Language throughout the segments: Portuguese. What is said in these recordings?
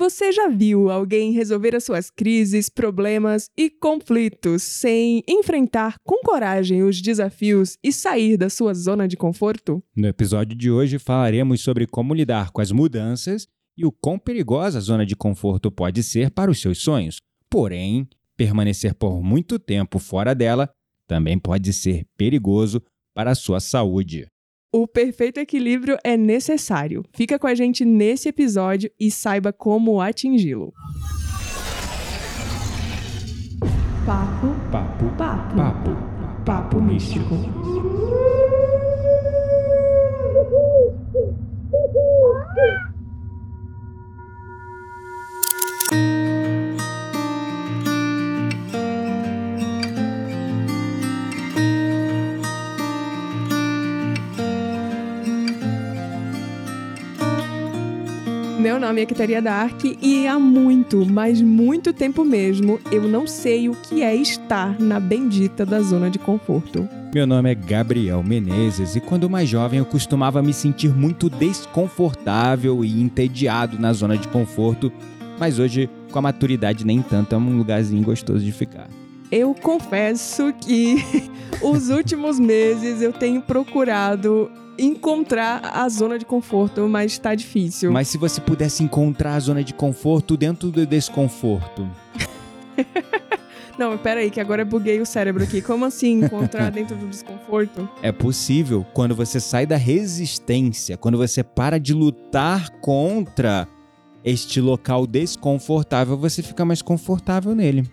Você já viu alguém resolver as suas crises, problemas e conflitos sem enfrentar com coragem os desafios e sair da sua zona de conforto? No episódio de hoje falaremos sobre como lidar com as mudanças e o quão perigosa a zona de conforto pode ser para os seus sonhos. Porém, permanecer por muito tempo fora dela também pode ser perigoso para a sua saúde. O perfeito equilíbrio é necessário. Fica com a gente nesse episódio e saiba como atingi-lo. Papo, Papo, papo, papo, papo místico. Meu nome é Quitaria Dark e há muito, mas muito tempo mesmo, eu não sei o que é estar na bendita da zona de conforto. Meu nome é Gabriel Menezes e quando mais jovem eu costumava me sentir muito desconfortável e entediado na zona de conforto, mas hoje, com a maturidade, nem tanto é um lugarzinho gostoso de ficar. Eu confesso que os últimos meses eu tenho procurado encontrar a zona de conforto, mas tá difícil. Mas se você pudesse encontrar a zona de conforto dentro do desconforto, Não, peraí, que agora eu buguei o cérebro aqui. Como assim encontrar dentro do desconforto? é possível quando você sai da resistência, quando você para de lutar contra este local desconfortável, você fica mais confortável nele.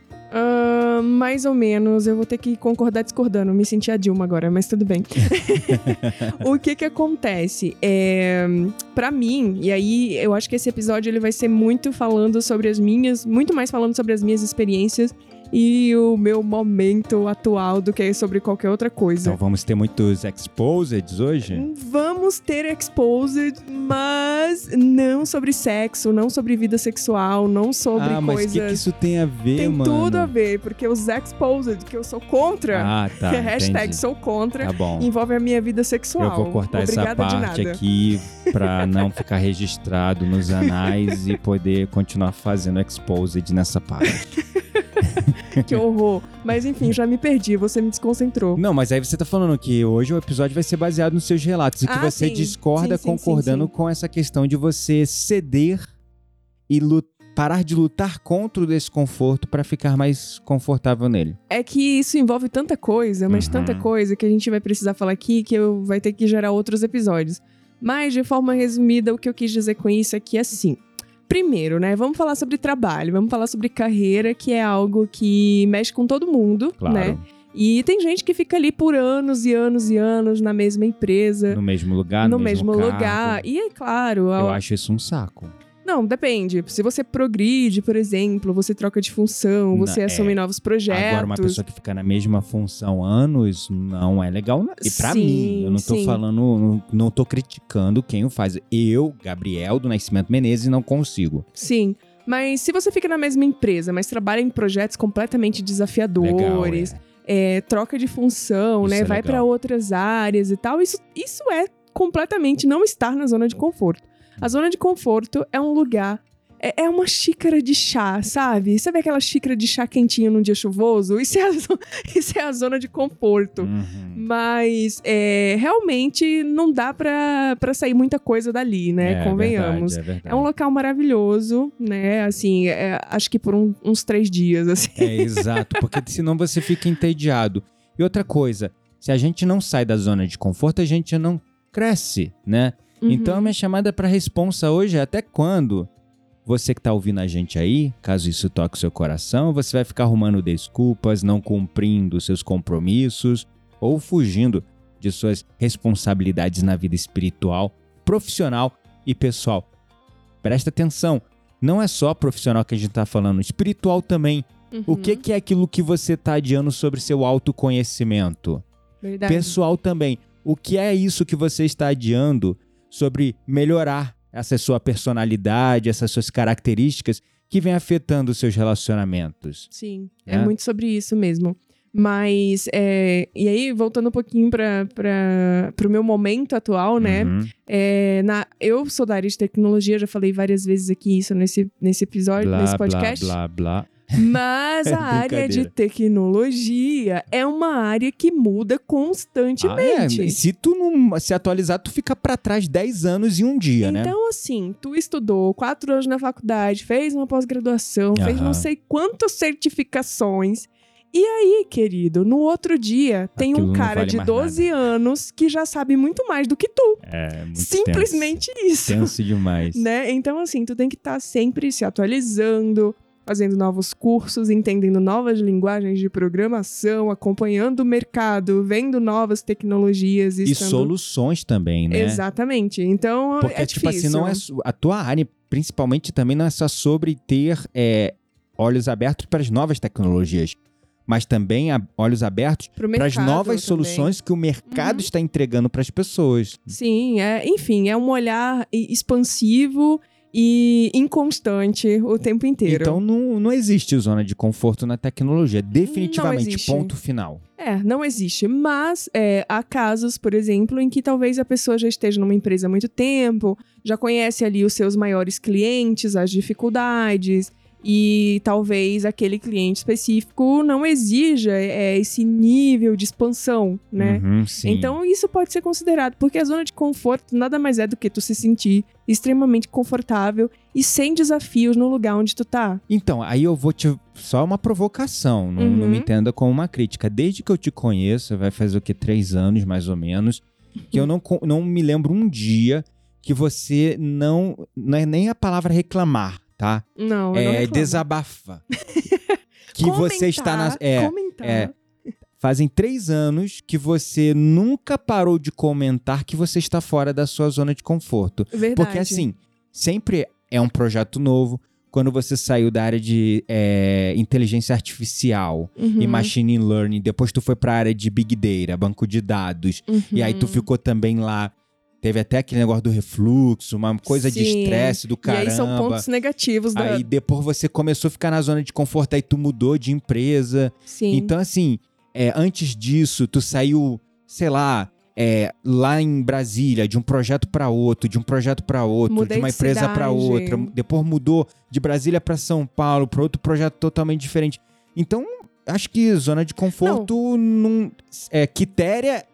Mais ou menos, eu vou ter que concordar discordando. Me senti a Dilma agora, mas tudo bem. o que que acontece? É, para mim, e aí eu acho que esse episódio ele vai ser muito falando sobre as minhas, muito mais falando sobre as minhas experiências e o meu momento atual do que sobre qualquer outra coisa. Então vamos ter muitos exposeds hoje? Vamos ter exposed, mas não sobre sexo, não sobre vida sexual, não sobre ah, mas o coisas. que, que isso tem a ver, Tem mano? tudo a ver, porque os exposed, que eu sou contra, Ah, tá. que é hashtag entendi. sou contra, Tá envolve a minha vida sexual. Eu vou cortar Obrigada essa parte aqui pra não ficar registrado nos anais e poder continuar fazendo exposed nessa parte. Que horror. Mas enfim, já me perdi, você me desconcentrou. Não, mas aí você tá falando que hoje o episódio vai ser baseado nos seus relatos e que Ah, você sim. discorda Sim, sim, concordando com essa questão de você ceder e lu- parar de lutar contra o desconforto pra ficar mais confortável nele. É que isso envolve tanta coisa, mas Uhum. tanta coisa que a gente vai precisar falar aqui que eu vai ter que gerar outros episódios. Mas, de forma resumida, o que eu quis dizer com isso é que, assim, primeiro, né, vamos falar sobre trabalho, vamos falar sobre carreira, que é algo que mexe com todo mundo, Claro. né? E tem gente que fica ali por anos e anos e anos na mesma empresa, No mesmo lugar, no no, mesmo cargo. lugar. E é claro, Eu a- acho isso um saco. Não, depende. Se você progride, por exemplo, você troca de função, Não, você é. assume novos projetos. Agora, uma pessoa que fica na mesma função anos não é legal. Não. E pra Sim, mim, eu não tô sim. falando, não, não tô criticando quem o faz. Eu, Gabriel do Nascimento Menezes, não consigo. Sim. Mas se você fica na mesma empresa, mas trabalha em projetos completamente desafiadores, Legal, é, troca de função, Isso né? é vai pra outras áreas e tal, isso, isso é completamente não estar na zona de conforto. A zona de conforto é um lugar. É, é uma xícara de chá, sabe? Sabe aquela xícara de chá quentinha num dia chuvoso? Isso é a, isso é a zona de conforto. Uhum. Mas é, realmente não dá pra, pra sair muita coisa dali, né? É, Convenhamos. verdade, é verdade. É um local maravilhoso, né? Assim, é, acho que por um- uns três dias, assim. É, exato, porque senão você fica entediado. E outra coisa, se a gente não sai da zona de conforto, a gente não cresce, né? Então a Uhum. minha chamada para responsa hoje é até quando você que tá ouvindo a gente aí, caso isso toque o seu coração, você vai ficar arrumando desculpas, não cumprindo seus compromissos ou fugindo de suas responsabilidades na vida espiritual, profissional e pessoal. Presta atenção, não é só profissional que a gente tá falando, espiritual também. O Uhum. que, que é aquilo que você tá adiando sobre seu autoconhecimento? Verdade. Pessoal também, o que é isso que você está adiando sobre melhorar essa sua personalidade, essas suas características que vem afetando os seus relacionamentos? Sim, é né? muito sobre isso mesmo. Mas, é, e aí, voltando um pouquinho para o meu momento atual, né? Uhum. É, na, eu sou da área de tecnologia, já falei várias vezes aqui isso nesse, nesse episódio, Blá, nesse blá, podcast. blá, blá. Mas a área de tecnologia é uma área que muda Ah, é. constantemente. Se tu não se atualizar, tu fica pra trás 10 anos e um dia, né? Então, assim, tu estudou quatro anos na faculdade, fez uma pós-graduação, fez Aham. não sei quantas certificações. E aí, querido, no outro dia tem Aquilo um cara vale de mais 12 anos que já sabe muito mais do que tu. É, muito Simplesmente isso. tenso. Tenso demais. Né? Então, assim, tu tem que estar sempre se atualizando, fazendo novos cursos, entendendo novas linguagens de programação, acompanhando o mercado, vendo novas tecnologias. E estando- soluções também, né? Exatamente. Então, Porque, é tipo difícil. assim, não é a tua área, principalmente, também não é só sobre ter é, olhos abertos para as novas tecnologias, mas também olhos abertos para as novas também. soluções que o mercado Uhum. está entregando para as pessoas. Sim, é, enfim, é um olhar expansivo e inconstante o tempo inteiro. Então não, não existe zona de conforto na tecnologia, definitivamente, ponto final. É, não existe. Mas é, há casos, por exemplo, em que talvez a pessoa já esteja numa empresa há muito tempo, já conhece ali os seus maiores clientes, as dificuldades, e talvez aquele cliente específico não exija é, esse nível de expansão, né? Uhum. Então isso pode ser considerado, porque a zona de conforto nada mais é do que tu se sentir extremamente confortável e sem desafios no lugar onde tu tá. Então, aí eu vou te. Só uma provocação, não, não Uhum. me entenda como uma crítica. Desde que eu te conheço, vai fazer o que? Três anos, mais ou menos, que eu não, não me lembro um dia que você não. Não é nem a palavra reclamar, tá? Não, eu não É reclamo. desabafa. que você está na. Comentar, É, comentar. é. Fazem três anos que você nunca parou de comentar que você está fora da sua zona de conforto. Verdade. Porque assim, sempre é um projeto novo. Quando você saiu da área de é, inteligência artificial Uhum, e machine learning, depois tu foi pra área de big data, banco de dados, e aí tu uhum. ficou também lá. Teve até aquele negócio do refluxo, uma coisa de Sim. estresse do E caramba. aí são pontos negativos da. Aí depois você começou a ficar na zona de conforto, aí tu mudou de empresa. Sim. Então, assim, é, antes disso, tu saiu, sei lá, é, lá em Brasília, de um projeto pra outro, de um projeto pra outro, Mudei de uma de empresa pra cidade. outra. Depois mudou de Brasília pra São Paulo, pra outro projeto totalmente diferente. Então, acho que zona de conforto não. é, quitéria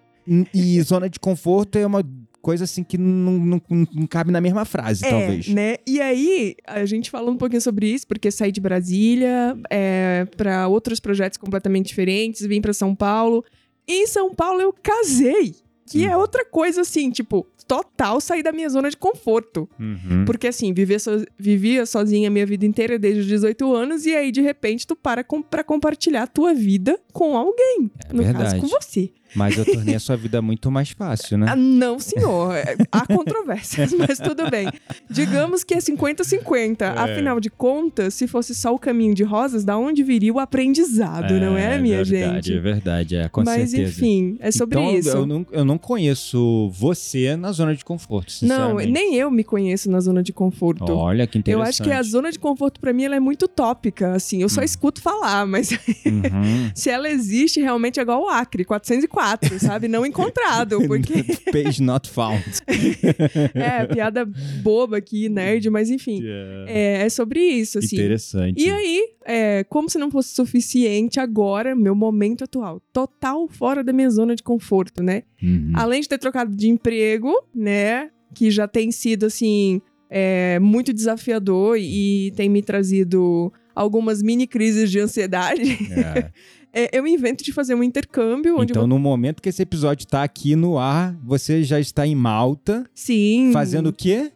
e zona de conforto é uma coisa assim que não, não, não cabe na mesma frase, É, talvez. né? E aí, a gente falando um pouquinho sobre isso, porque saí de Brasília é, para outros projetos completamente diferentes, vim para São Paulo. E em São Paulo eu casei, que é Hum. outra coisa assim, tipo, total sair da minha zona de conforto. Uhum. Porque assim, vivia, so- vivia sozinha a minha vida inteira desde os 18 anos, e aí de repente tu para com, pra compartilhar a tua vida com alguém. É no verdade. caso, com você. Mas eu tornei a sua vida muito mais fácil, né? Ah, não, senhor. É, Há controvérsias, mas tudo bem. Digamos que é 50-50. É. Afinal de contas, se fosse só o caminho de rosas, da onde viria o aprendizado, não é, minha verdade, gente? É verdade, é, com mas certeza. enfim, é sobre então, isso. Eu não, eu não conheço você na zona de conforto, Não, sinceramente. nem eu me conheço na zona de conforto. Olha que Eu interessante. acho que a zona de conforto pra mim ela é muito tópica, assim. Eu só Hum. escuto falar, mas Uhum. se ela existe, realmente é igual o Acre, 404, sabe? Não encontrado, porque Page not found. é piada boba aqui, nerd, mas enfim. É, é sobre isso, assim. Interessante. E aí, é, como se não fosse suficiente agora, meu momento atual, total fora da minha zona de conforto, né? Uhum. Além de ter trocado de emprego, né? Que já tem sido, assim, é, muito desafiador e tem me trazido algumas mini crises de ansiedade. É. É, eu invento de fazer um intercâmbio Então, eu... no momento que esse episódio tá aqui no ar, você já está em Malta, Sim. fazendo o quê?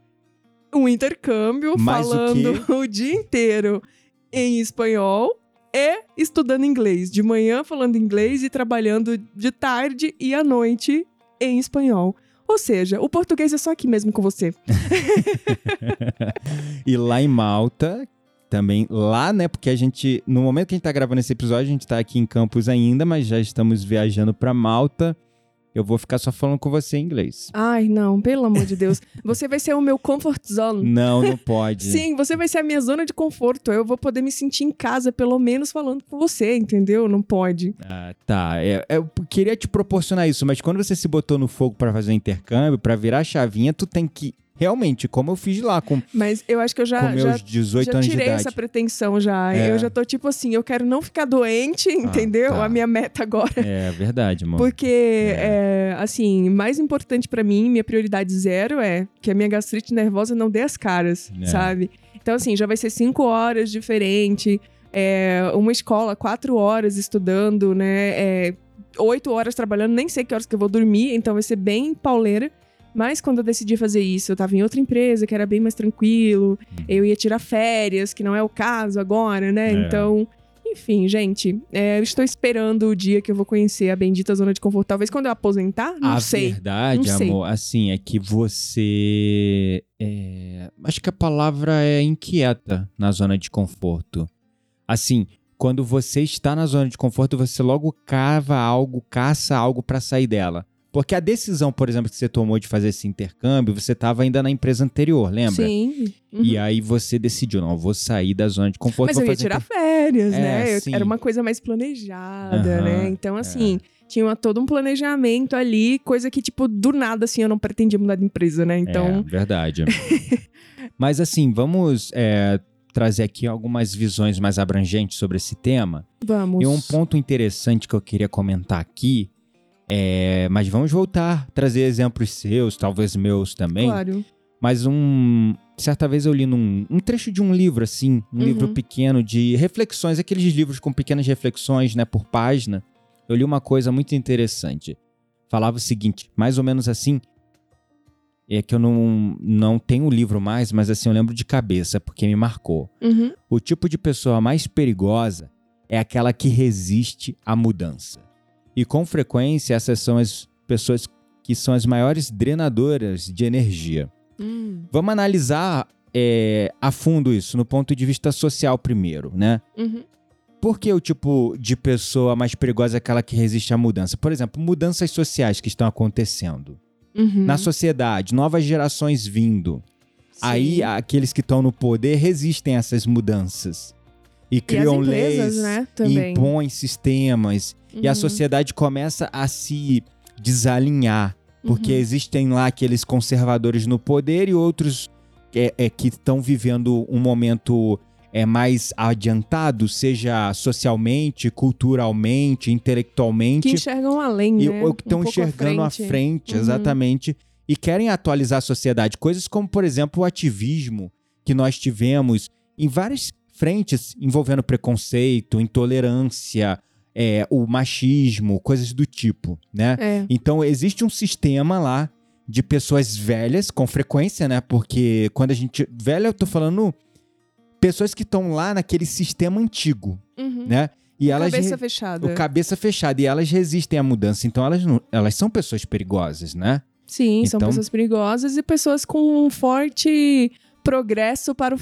um intercâmbio Mais o falando o, dia inteiro em espanhol e estudando inglês. De manhã falando inglês e trabalhando de tarde e à noite em espanhol. Ou seja, o português é só aqui mesmo com você. E lá em Malta, também lá, né? Porque a gente, no momento que a gente tá gravando esse episódio, a gente tá aqui em Campos ainda, mas já estamos viajando pra Malta. eu vou ficar só falando com você em inglês. Ai, não, pelo amor de Deus. Você vai ser o meu comfort zone. Não, não pode. Sim, você vai ser a minha zona de conforto. Eu vou poder me sentir em casa, pelo menos falando com você, entendeu? Não pode. Ah, tá. É, eu queria te proporcionar isso, mas quando você se botou no fogo para fazer o intercâmbio, para virar a chavinha, tu tem que realmente, como eu fiz lá com, Mas eu acho que eu já, com meus já, 18 já anos de tirei idade. essa pretensão já. É. Eu já tô tipo assim, eu quero não ficar doente, entendeu? tá. A minha meta agora. É verdade, mano. Porque, é, assim, mais importante pra mim, minha prioridade zero é que a minha gastrite nervosa não dê as caras, É. sabe? Então, assim, já vai ser cinco horas diferente, é, uma escola, quatro horas estudando, né? É, oito horas trabalhando, nem sei que horas que eu vou dormir, então vai ser bem pauleira. Mas quando eu decidi fazer isso, eu tava em outra empresa que era bem mais tranquilo, eu ia tirar férias, que não é o caso agora, né? É. Então, enfim, gente, é, eu estou esperando o dia que eu vou conhecer a bendita zona de conforto. Talvez quando eu aposentar, não a sei. verdade, Não sei. amor, assim, é que você. é, Acho que a palavra é inquieta na zona de conforto. Assim, quando você está na zona de conforto, você logo cava algo, caça algo pra sair dela. Porque a decisão, por exemplo, que você tomou de fazer esse intercâmbio, você estava ainda na empresa anterior, lembra? Sim. Uhum. E aí você decidiu, não, eu vou sair da zona de conforto. Mas eu ia tirar inter- férias, É, né? Sim. Era uma coisa mais planejada, Aham, né? Então, assim, tinha uma- todo um planejamento ali, coisa que, tipo, do nada, assim, eu não pretendia mudar de empresa, né? É, Então, verdade. Mas assim, vamos é, trazer aqui algumas visões mais abrangentes sobre esse tema. vamos. E um ponto interessante que eu queria comentar aqui é. Mas vamos voltar, trazer exemplos seus, talvez meus também. Claro. Mas um. Certa vez eu li num um trecho de um livro, assim, um Uhum. livro pequeno de reflexões, aqueles livros com pequenas reflexões, né, por página. Eu li uma coisa muito interessante. Falava o seguinte, mais ou menos assim. É que eu não, não tenho o livro mais, mas assim, eu lembro de cabeça, porque me marcou. Uhum. O tipo de pessoa mais perigosa é aquela que resiste à mudança. E com frequência, essas são as pessoas que são as maiores drenadoras de energia. Hum. Vamos analisar é, a fundo isso, no ponto de vista social primeiro, né? Uhum. Por que o tipo de pessoa mais perigosa é aquela que resiste à mudança? Por exemplo, mudanças sociais que estão acontecendo. Uhum. Na sociedade, novas gerações vindo. Aí, Sim. aqueles que estão no poder resistem a essas mudanças. E E criam empresas, leis, né? Impõem sistemas. E a Uhum. sociedade começa a se desalinhar. Porque Uhum. existem lá aqueles conservadores no poder e outros é, é, que estão vivendo um momento é, mais adiantado, seja socialmente, culturalmente, intelectualmente. Que enxergam além, E né? ou que estão Um à enxergando à frente. frente, Uhum. exatamente. E querem atualizar a sociedade. Coisas como, por exemplo, o ativismo que nós tivemos em várias frentes envolvendo preconceito, intolerância, é, o machismo, coisas do tipo, né? É. Então, existe um sistema lá de pessoas velhas, com frequência, né? Porque quando a gente. Velha, eu tô falando pessoas que estão lá naquele sistema antigo, Uhum. né? E elas. Cabeça re- fechada. o cabeça fechada. E elas resistem à mudança. Então, elas, não, elas são pessoas perigosas, né? Sim, são Então- pessoas perigosas e pessoas com um forte progresso para o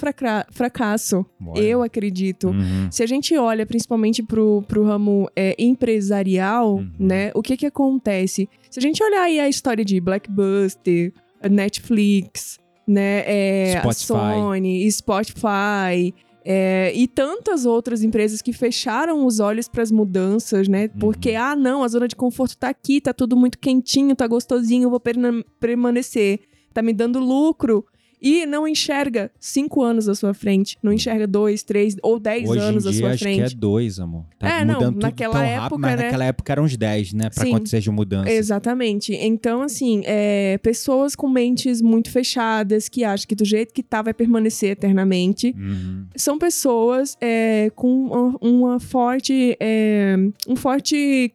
fracasso. Eu acredito. Uhum. Se a gente olha principalmente pro, pro ramo é, empresarial, Uhum. né? O que que acontece? Se a gente olhar aí a história de Blackbuster, Netflix, né? É, Spotify. Sony, Spotify. é, e tantas outras empresas que fecharam os olhos para as mudanças, né? Porque, Uhum. ah, não, a zona de conforto tá aqui, tá tudo muito quentinho, tá gostosinho, eu vou permanecer. Tá me dando lucro. E não enxerga cinco anos à sua frente. Não enxerga dois, três ou dez Hoje anos em à dia, sua acho frente. que é dois, amor. Tá É, não, mudando tudo naquela tão época, rápido, mas né? naquela época eram uns 10, né? Pra Sim. acontecer de mudança. Exatamente. Então, assim, é, pessoas com mentes muito fechadas, que acham que do jeito que tá vai permanecer eternamente, Uhum. são pessoas é, com uma, uma forte. é, um forte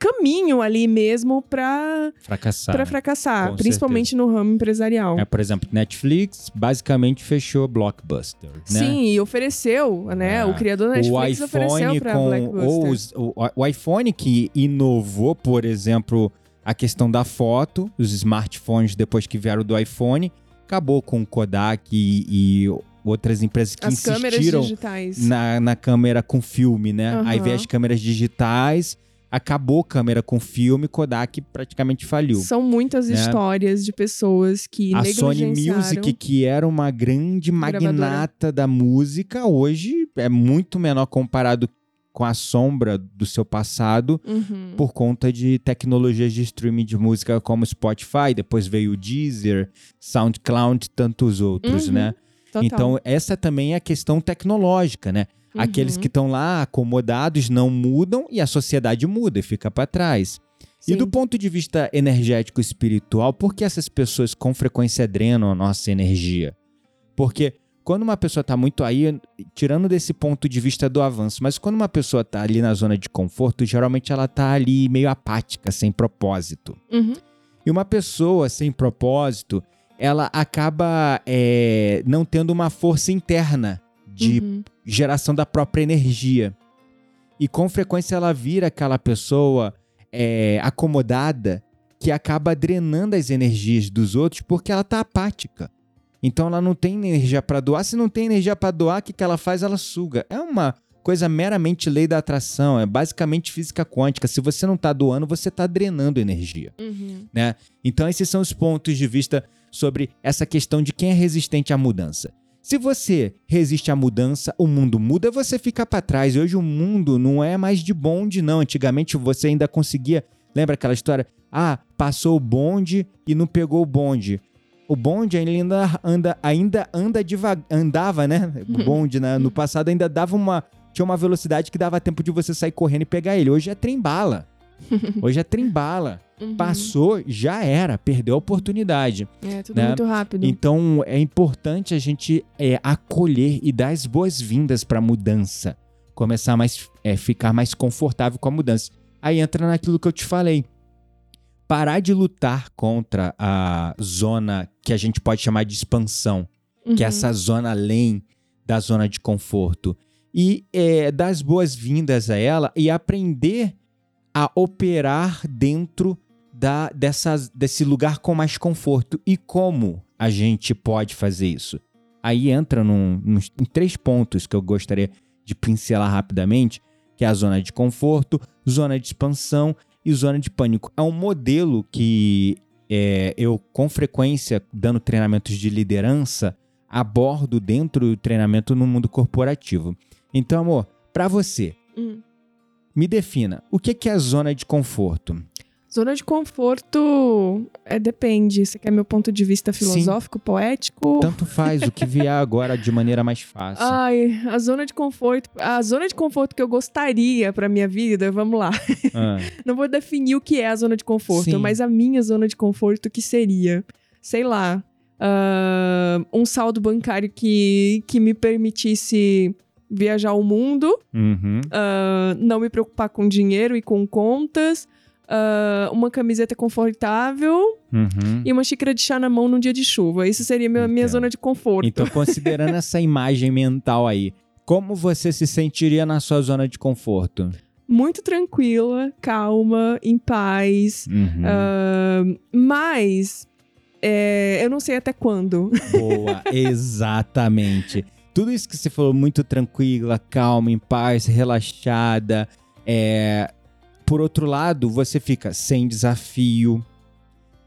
caminho ali mesmo pra, Fracassar. pra fracassar, com principalmente no ramo empresarial. É, por exemplo, Netflix basicamente fechou Blockbuster, né? Sim, e ofereceu, né? É. O criador da Netflix ofereceu com Blackbuster. ou os- o, o iPhone que inovou, por exemplo, a questão da foto, os smartphones depois que vieram do iPhone, acabou com o Kodak e, e outras empresas que As câmeras insistiram digitais. na, na câmera com filme, né? Aham. Aí veio as câmeras digitais, acabou câmera com filme, Kodak praticamente faliu. São muitas né? histórias de pessoas que A Sony. Music, que era uma grande magnata da música, hoje é muito menor comparado com a sombra do seu passado Uhum. por conta de tecnologias de streaming de música como Spotify, depois veio o Deezer, SoundCloud e tantos outros, Uhum. né? Total. Então, essa também é a questão tecnológica, né? Aqueles Uhum. que estão lá acomodados não mudam e a sociedade muda e fica para trás. E Sim. do ponto de vista energético e espiritual, por que essas pessoas com frequência drenam a nossa energia? Porque quando uma pessoa está muito aí, tirando desse ponto de vista do avanço, mas quando uma pessoa está ali na zona de conforto, geralmente ela está ali meio apática, sem propósito. Uhum. E uma pessoa sem propósito, ela acaba é, não tendo uma força interna de Uhum. Geração da própria energia. E com frequência ela vira aquela pessoa é, acomodada que acaba drenando as energias dos outros porque ela tá apática. Então ela não tem energia para doar. Se não tem energia para doar, o que, que ela faz? Ela suga. É uma coisa meramente lei da atração, é basicamente física quântica. Se você não tá doando, você tá drenando energia Uhum. né? Então esses são os pontos de vista sobre essa questão de quem é resistente à mudança. Se você resiste à mudança, o mundo muda, você fica para trás. Hoje o mundo não é mais de bonde não. Antigamente você ainda conseguia, lembra aquela história? Ah, passou o bonde e não pegou o bonde. O bonde ainda anda, ainda anda devagar, andava, né? O bonde né? no passado ainda dava uma tinha uma velocidade que dava tempo de você sair correndo e pegar ele. Hoje é trem-bala. Hoje é trem-bala. Uhum. Passou, já era, perdeu a oportunidade. É tudo né? muito rápido. Então é importante a gente é, acolher e dar as boas-vindas para a mudança, começar a mais, é, ficar mais confortável com a mudança. Aí entra naquilo que eu te falei. Parar de lutar contra a zona que a gente pode chamar de expansão, que é Uhum. essa zona além da zona de conforto. E é, dar as boas-vindas a ela e aprender a operar dentro da, desse lugar com mais conforto. E como a gente pode fazer isso? Aí entra num, nos- em três pontos que eu gostaria de pincelar rapidamente, que é a zona de conforto, zona de expansão e zona de pânico. É um modelo que é, eu, com frequência, dando treinamentos de liderança, abordo dentro do treinamento no mundo corporativo. Então, amor, para você, Hum. Me defina, o que é a zona de conforto? Zona de conforto é, depende. Você quer meu ponto de vista filosófico, poético? Tanto faz o que vier agora de maneira mais fácil. Ai, a zona de conforto. A zona de conforto que eu gostaria pra minha vida, vamos lá. Ah, Não vou definir o que é a zona de conforto, Sim. mas a minha zona de conforto que seria, sei lá, ah, um saldo bancário que, que me permitisse viajar o mundo, uhum, ah, não me preocupar com dinheiro e com contas, ah, uma camiseta confortável uhum. e uma xícara de chá na mão num dia de chuva. Isso seria minha, minha Entendo. zona de conforto. Então, considerando essa imagem mental aí, como você se sentiria na sua zona de conforto? Muito tranquila, calma, em paz. Uhum. ah, mas é, eu não sei até quando. Boa, exatamente. Tudo isso que você falou, muito tranquila, calma, em paz, relaxada. É... Por outro lado, você fica sem desafio,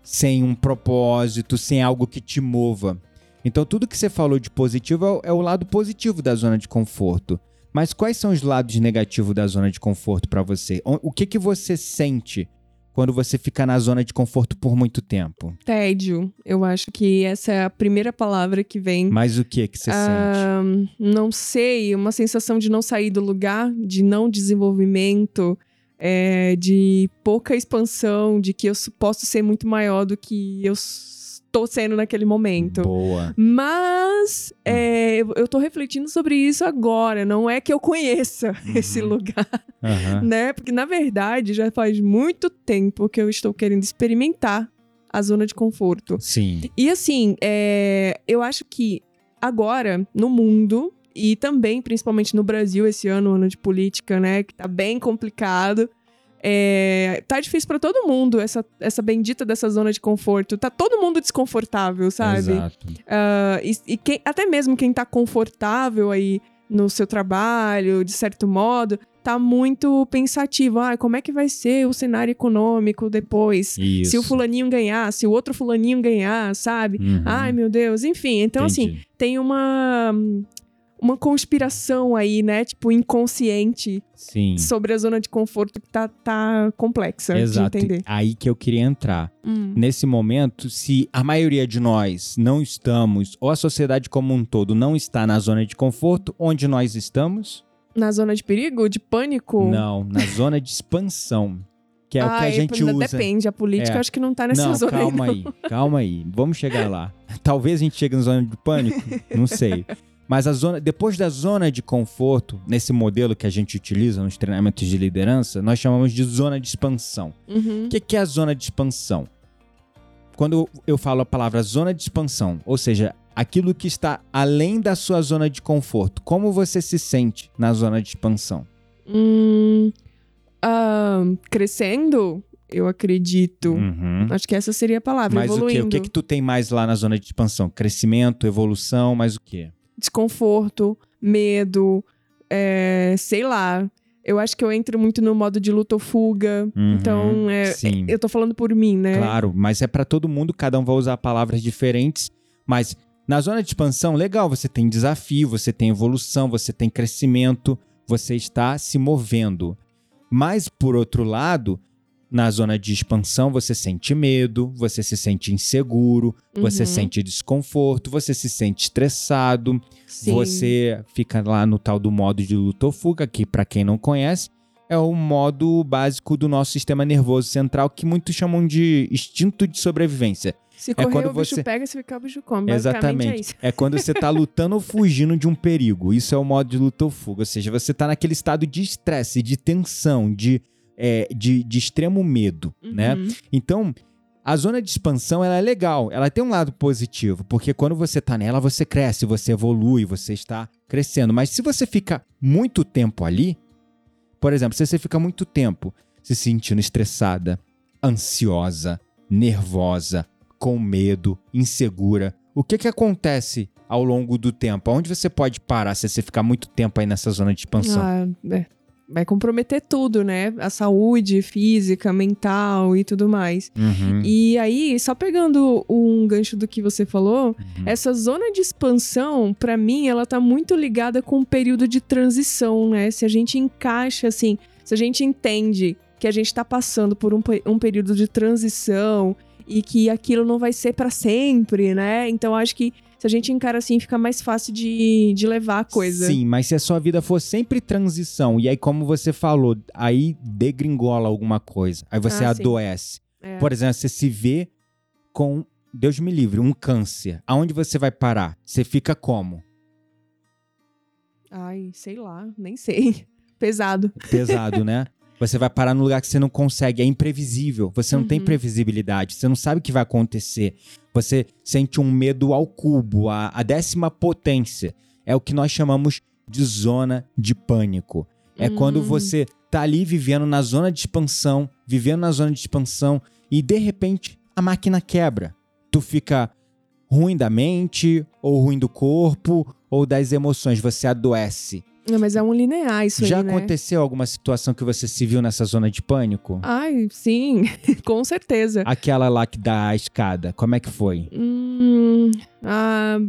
sem um propósito, sem algo que te mova. Então, tudo que você falou de positivo é o- é lado positivo da zona de conforto. Mas quais são os lados negativos da zona de conforto para você? O que, que você sente quando você fica na zona de conforto por muito tempo? Tédio. Eu acho que essa é a primeira palavra que vem. Mas o que que você sente? Ah, não sei, uma sensação de não sair do lugar, de não desenvolvimento, é, de pouca expansão, de que eu posso ser muito maior do que eu estou sendo naquele momento. Boa. Mas é, eu, tô refletindo sobre isso agora, não é que eu conheça esse Uhum. lugar, Aham. né? Porque na verdade já faz muito tempo que eu estou querendo experimentar a zona de conforto. Sim. E assim, é, eu acho que agora, no mundo, e também, principalmente no Brasil, esse ano, ano de política, né, que tá bem complicado, é, tá difícil pra todo mundo essa, essa bendita dessa zona de conforto. Tá todo mundo desconfortável, sabe? Exato. Ah, e e quem- até mesmo quem tá confortável aí no seu trabalho, de certo modo, tá muito pensativo. Ah, como é que vai ser o cenário econômico depois? Isso. Se o fulaninho ganhar, se o outro fulaninho ganhar, sabe? Uhum. Ai, meu Deus. Enfim, então assim, Entendi. tem uma uma conspiração aí, né? Tipo, inconsciente Sim. sobre a zona de conforto que tá, tá complexa Exato. de entender. Aí que eu queria entrar. Hum. Nesse momento, se a maioria de nós não estamos, ou a sociedade como um todo não está na zona de conforto, onde nós estamos? Na zona de perigo? De pânico? Não, na zona de expansão. Que é o que Ah, a gente ainda usa. Depende, a política É. acho que não tá nessa não, zona calma aí. não. aí, calma aí. Vamos chegar lá. Talvez a gente chegue na zona de pânico, não sei. Mas a zona, depois da zona de conforto, nesse modelo que a gente utiliza nos treinamentos de liderança, nós chamamos de zona de expansão. Uhum. O que, que é a zona de expansão? Quando eu falo a palavra zona de expansão, ou seja, aquilo que está além da sua zona de conforto, como você se sente na zona de expansão? Hum, ah, crescendo, eu acredito. Uhum. Acho que essa seria a palavra. Mas o que? evoluindo. O que que tu tem mais lá na zona de expansão? Crescimento, evolução, mas o quê? Desconforto, medo, é, sei lá. Eu acho que eu entro muito no modo de luta ou fuga. Uhum. Então, é, Sim. eu tô falando por mim, né? Claro, mas é pra todo mundo, cada um vai usar palavras diferentes, mas na zona de expansão, legal, você tem desafio, você tem evolução, você tem crescimento, você está se movendo. Mas por outro lado, na zona de expansão, você sente medo, você se sente inseguro, você Uhum. sente desconforto, você se sente estressado, Sim. você fica lá no tal do modo de luta ou fuga, que para quem não conhece, é o modo básico do nosso sistema nervoso central, que muitos chamam de instinto de sobrevivência. Se correr, quando o bicho você- pega, se ficar, o bicho come. É Exatamente. isso. É quando você tá lutando ou fugindo de um perigo. Isso é o modo de luta ou fuga. Ou seja, você tá naquele estado de estresse, de tensão, de, é, de, de extremo medo, né? Uhum. Então, a zona de expansão ela é legal, ela tem um lado positivo, porque quando você tá nela, você cresce, você evolui, você está crescendo. Mas se você fica muito tempo ali, por exemplo, se você fica muito tempo se sentindo estressada, ansiosa, nervosa, com medo, insegura, o que que acontece ao longo do tempo? Onde você pode parar se você ficar muito tempo aí nessa zona de expansão? Ah, é. Vai comprometer tudo, né? A saúde física, mental e tudo mais. Uhum, E aí, só pegando um gancho do que você falou, uhum. essa zona de expansão, pra mim, ela tá muito ligada com o período de transição, né? Se a gente encaixa, assim, se a gente entende que a gente tá passando por um, um período de transição e que aquilo não vai ser pra sempre, né? Então, acho que se a gente encara assim, fica mais fácil de, de levar a coisa. Sim, mas se a sua vida for sempre transição, e aí, como você falou, aí degringola alguma coisa, aí você Ah, adoece. É. Por exemplo, você se vê com, Deus me livre, um câncer. Aonde você vai parar? Você fica como? Ai, sei lá, nem sei. Pesado. Pesado, né? Você vai parar no lugar que você não consegue, é imprevisível. Você não tem Uhum. previsibilidade, você não sabe o que vai acontecer. Você sente um medo ao cubo, a, a décima potência. É o que nós chamamos de zona de pânico. É quando Hum. você tá ali vivendo na zona de expansão, vivendo na zona de expansão e de repente a máquina quebra. Tu fica ruim da mente, ou ruim do corpo, ou das emoções, você adoece. Não, mas é um linear isso Já aí, né? aconteceu alguma situação que você se viu nessa zona de pânico? Ai, sim, com certeza. Aquela lá que dá a escada, como é que foi? Hum, ah,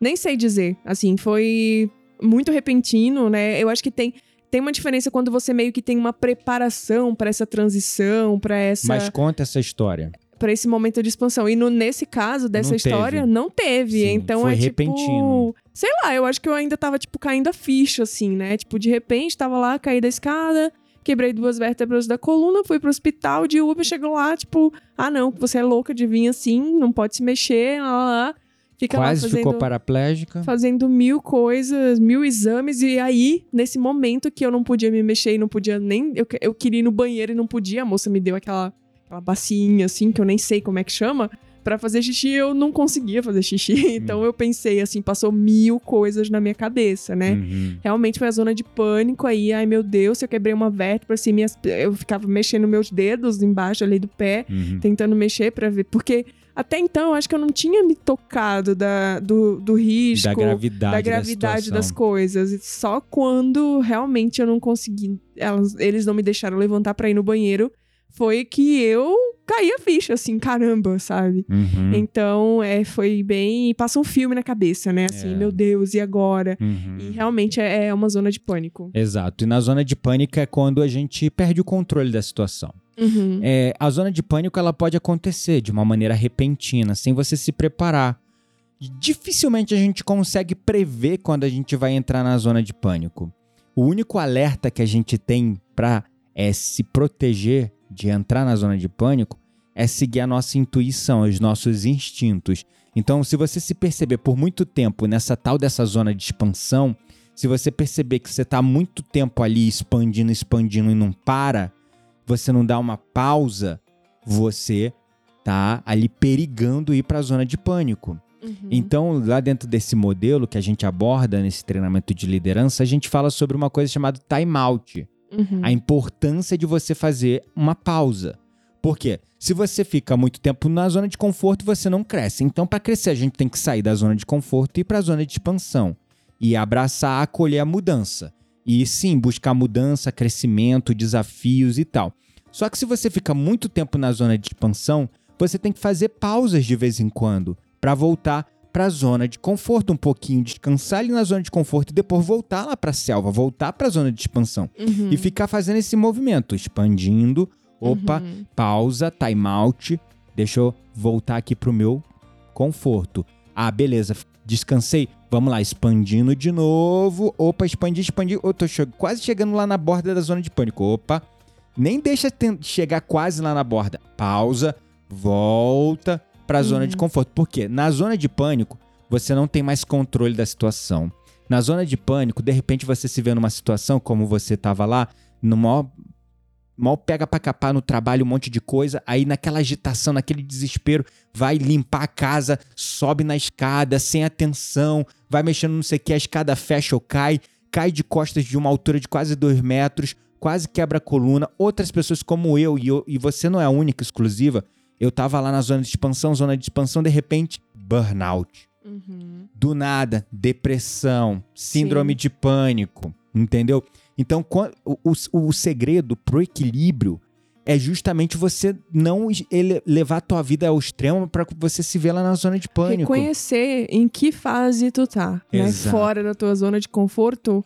nem sei dizer. Assim, foi muito repentino, né? Eu acho que tem, tem uma diferença quando você meio que tem uma preparação pra essa transição, pra essa Mas conta essa história. Para esse momento de expansão. E no, nesse caso dessa Não história, teve. não teve. Sim, então foi é repentino. tipo. Sei lá, eu acho que eu ainda tava, tipo, caindo a ficha, assim, né? Tipo, de repente, tava lá, caí da escada, quebrei duas vértebras da coluna, fui pro hospital de Uber, chegou lá, tipo, ah, não, você é louca de vir assim, não pode se mexer, lá, lá, lá. Fica Quase fazendo, ficou paraplégica. fazendo mil coisas, mil exames, e aí, nesse momento que eu não podia me mexer e não podia nem. Eu, eu queria ir no banheiro e não podia, a moça me deu aquela, aquela bacinha assim, que eu nem sei como é que chama, pra fazer xixi, eu não conseguia fazer xixi. Então eu pensei assim, passou mil coisas na minha cabeça, né? Uhum. Realmente foi a zona de pânico aí, ai meu Deus, eu quebrei uma vértebra, assim, minhas, eu ficava mexendo meus dedos embaixo ali do pé, Uhum. tentando mexer pra ver, porque até então eu acho que eu não tinha me tocado da, do, do risco, Da gravidade, da gravidade da das coisas. Só quando realmente eu não consegui, elas- eles não me deixaram levantar pra ir no banheiro, foi que eu caí a ficha, assim, caramba, sabe? Uhum, Então, é, foi bem. Passa um filme na cabeça, né? Assim, É. meu Deus, e agora? uhum. E realmente é, é uma zona de pânico. Exato. E na zona de pânico é quando a gente perde o controle da situação. Uhum. É, a zona de pânico ela pode acontecer de uma maneira repentina, sem você se preparar. Dificilmente a gente consegue prever quando a gente vai entrar na zona de pânico. O único alerta que a gente tem para se proteger de entrar na zona de pânico é seguir a nossa intuição, os nossos instintos. Então, se você se perceber por muito tempo nessa tal dessa zona de expansão, se você perceber que você está muito tempo ali expandindo, expandindo e não para, você não dá uma pausa, você tá ali perigando ir para a zona de pânico. Uhum. Então, lá dentro desse modelo que a gente aborda nesse treinamento de liderança, a gente fala sobre uma coisa chamada time out, Uhum. a importância de você fazer uma pausa. Por quê? Se você fica muito tempo na zona de conforto, você não cresce. Então, para crescer, a gente tem que sair da zona de conforto e ir para a zona de expansão e abraçar, acolher a mudança. E sim, buscar mudança, crescimento, desafios e tal. Só que se você fica muito tempo na zona de expansão, você tem que fazer pausas de vez em quando para voltar para a zona de conforto um pouquinho, descansar ali na zona de conforto e depois voltar lá para a selva, voltar para a zona de expansão. Uhum. e ficar fazendo esse movimento, expandindo, opa, Uhum. pausa, time out, deixa eu voltar aqui pro meu conforto. Ah, beleza, descansei, vamos lá, expandindo de novo, opa, expandir, expandir, eu tô che- quase chegando lá na borda da zona de pânico, opa, nem deixa chegar quase lá na borda, pausa, volta pra zona de conforto, porque na zona de pânico, você não tem mais controle da situação. Na zona de pânico, de repente você se vê numa situação como você tava lá, no maior mal pega pra capar no trabalho um monte de coisa, aí naquela agitação, naquele desespero, vai limpar a casa, sobe na escada, sem atenção, vai mexendo não sei o que, a escada fecha ou cai, cai de costas de uma altura de quase dois metros, quase quebra a coluna. Outras pessoas como eu, e, eu, e você não é a única exclusiva, eu tava lá na zona de expansão, zona de expansão, de repente, burnout. Uhum. Do nada, depressão, síndrome Sim. de pânico, entendeu? Então, o, o, o segredo pro equilíbrio é justamente você não levar a tua vida ao extremo para você se ver lá na zona de pânico. Reconhecer em que fase tu tá, né? Fora da tua zona de conforto,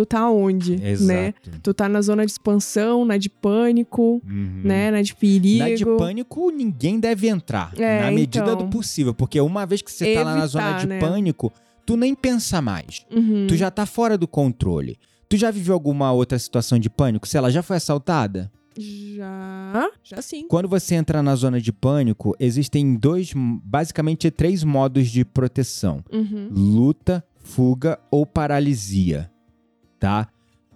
tu tá onde, né? Exato. Tu tá na zona de expansão, na de pânico, Uhum. né? Na de perigo. Na de pânico, ninguém deve entrar. É, na medida então. do possível. Porque uma vez que você tá lá na Evitar, zona de né? pânico, tu nem pensa mais. Uhum. Tu já tá fora do controle. Tu já viveu alguma outra situação de pânico? Se ela já foi assaltada? Já, já sim. Quando você entra na zona de pânico, existem dois, basicamente três modos de proteção: Uhum. luta, fuga ou paralisia. Tá?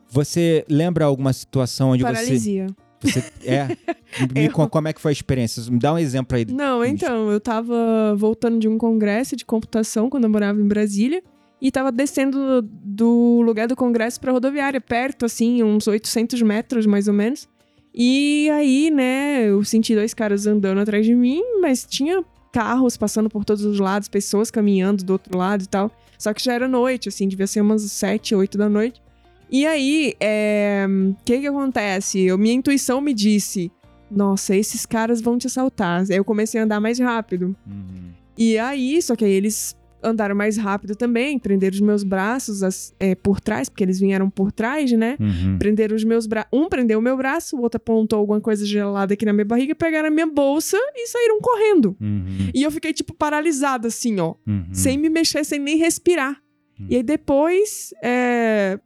Você lembra alguma situação onde Paralisia. você. você é? Me Eu- como é que foi a experiência? Me dá um exemplo aí. Não, então, eu tava voltando de um congresso de computação quando eu morava em Brasília e tava descendo do lugar do congresso pra rodoviária, perto, assim, uns 800 metros mais ou menos. E aí, né, eu senti dois caras andando atrás de mim, mas tinha carros passando por todos os lados, pessoas caminhando do outro lado e tal. Só que já era noite, assim, devia ser umas 7, 8 da noite. E aí, é, o que que acontece? Eu, minha intuição me disse, nossa, esses caras vão te assaltar. Aí eu comecei a andar mais rápido. Uhum. E aí, só que aí eles andaram mais rápido também, prenderam os meus braços as- é, por trás, porque eles vieram por trás, né? Uhum. Prenderam os meus braços. Um prendeu o meu braço, o outro apontou alguma coisa gelada aqui na minha barriga, pegaram a minha bolsa e saíram correndo. Uhum. E eu fiquei, tipo, paralisada, assim, ó. Uhum. Sem me mexer, sem nem respirar. Hum. E aí depois, é,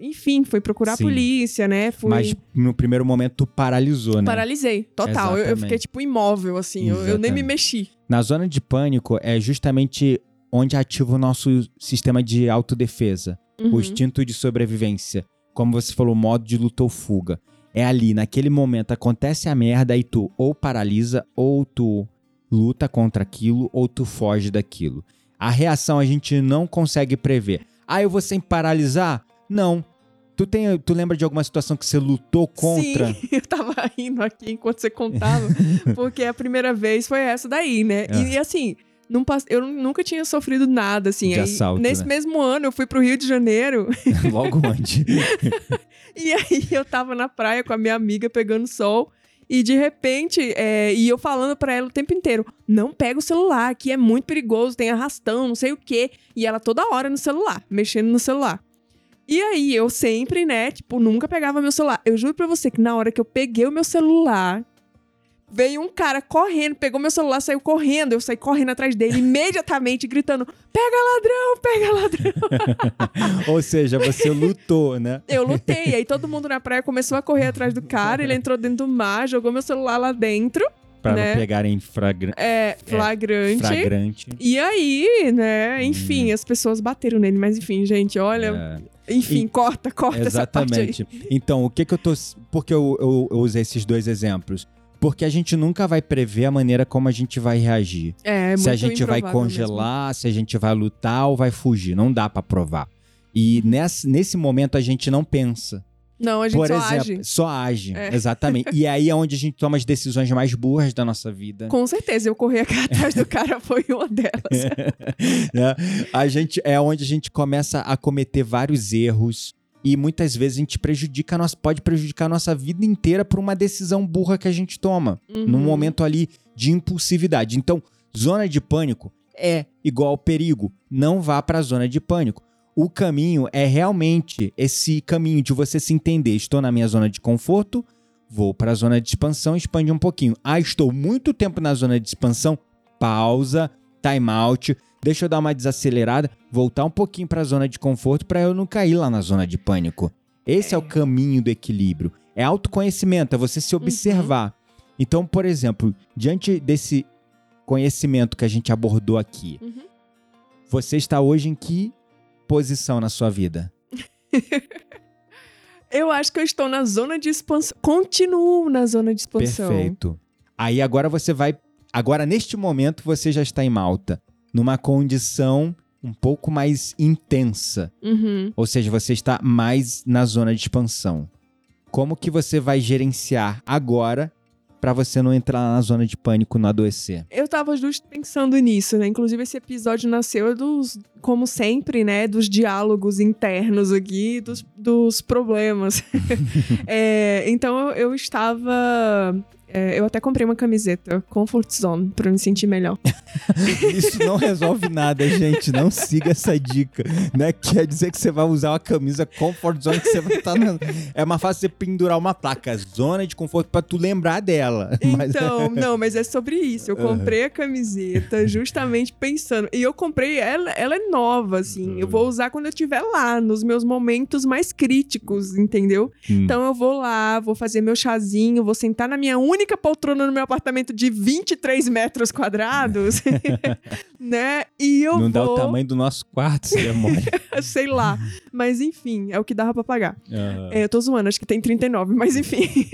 enfim, foi procurar Sim. a polícia, né? Fui... Mas no primeiro momento tu paralisou, né? Paralisei, total. Eu, eu fiquei, tipo, imóvel, assim. Eu, eu nem me mexi. Na zona de pânico é justamente onde ativa o nosso sistema de autodefesa, Uhum. o instinto de sobrevivência. Como você falou, modo de luta ou fuga. É ali, naquele momento, acontece a merda e tu ou paralisa, ou tu luta contra aquilo, ou tu foge daquilo. A reação a gente não consegue prever. Ah, eu vou sem paralisar? Não. Tu, tem, tu lembra de alguma situação que você lutou contra? Sim, eu tava rindo aqui enquanto você contava, porque a primeira vez foi essa daí, né? É. E, e assim, não eu nunca tinha sofrido nada, assim. De Aí, assalto, nesse né? mesmo ano, eu fui pro Rio de Janeiro Logo onde? e aí eu tava na praia com a minha amiga pegando sol. E de repente, é, e eu falando pra ela o tempo inteiro: não pega o celular, aqui é muito perigoso, tem arrastão, não sei o quê. E ela toda hora no celular, mexendo no celular. E aí eu sempre, né, tipo, nunca pegava meu celular. Eu juro pra você que na hora que eu peguei o meu celular, veio um cara correndo, pegou meu celular, saiu correndo. Eu saí correndo atrás dele imediatamente, gritando: pega ladrão, pega ladrão. Ou seja, você lutou, né? Eu lutei, aí todo mundo na praia começou a correr atrás do cara, ele entrou dentro do mar, jogou meu celular lá dentro, Pra Né? não pegarem fragra- é, flagrante. flagrante. E aí, né, enfim, as pessoas bateram nele, mas enfim, gente, olha, Hum. É, enfim, E- corta, corta essa parte aí. exatamente. Então, o que que eu tô. Por que eu, eu- eu usei esses dois exemplos? Porque a gente nunca vai prever a maneira como a gente vai reagir. É, se a gente vai congelar, se a gente vai lutar ou vai fugir. Não dá pra provar. E nesse, nesse momento a gente não pensa. Não, a gente Por só exemplo, age. só age. É. Exatamente. E aí é onde a gente toma as decisões mais burras da nossa vida. Com certeza, eu correr aqui atrás do cara foi uma delas. né? A gente é onde a gente começa a cometer vários erros e muitas vezes a gente prejudica a nossa, pode prejudicar a nossa vida inteira por uma decisão burra que a gente toma num Uhum. momento ali de impulsividade. Então, zona de pânico é igual perigo. Não vá para a zona de pânico. O caminho é realmente esse caminho de você se entender. Estou na minha zona de conforto, vou para a zona de expansão, expande um pouquinho. Ah, estou muito tempo na zona de expansão, pausa, time out, deixa eu dar uma desacelerada, voltar um pouquinho para a zona de conforto para eu não cair lá na zona de pânico. Esse é. o caminho do equilíbrio. É autoconhecimento, é você se observar. Então, por exemplo, diante desse conhecimento que a gente abordou aqui, Uhum. você está hoje em que posição na sua vida? Eu acho que eu estou na zona de expansão. Continuo na zona de expansão. Perfeito. Aí agora você vai. Agora, neste momento, você já está em Malta. Numa condição um pouco mais intensa. Uhum. Ou seja, você está mais na zona de expansão. Como que você vai gerenciar agora para você não entrar na zona de pânico no adoecer? Eu tava justo pensando nisso, né? Inclusive, esse episódio nasceu dos, como sempre, né? Dos diálogos internos aqui, dos, dos problemas. É, então, eu estava. É, eu até comprei uma camiseta Comfort Zone pra me sentir melhor. Isso não resolve nada, gente. Não siga essa dica. Né? Quer dizer que você vai usar uma camisa comfort zone que você vai estar na... É mais fácil você pendurar uma placa, zona de conforto, pra tu lembrar dela. Mas- Então, não, mas é sobre isso. Eu comprei a camiseta justamente pensando. E eu comprei ela, ela é nova, assim. Eu vou usar quando eu estiver lá, nos meus momentos mais críticos, entendeu? Hum. Então eu vou lá, vou fazer meu chazinho, vou sentar na minha única poltrona no meu apartamento de 23 metros quadrados, né? E eu não vou, dá o tamanho do nosso quarto, se demora. sei lá. Mas enfim, é o que dava pra pagar. Aham. É, eu tô zoando, acho que tem 39, mas enfim.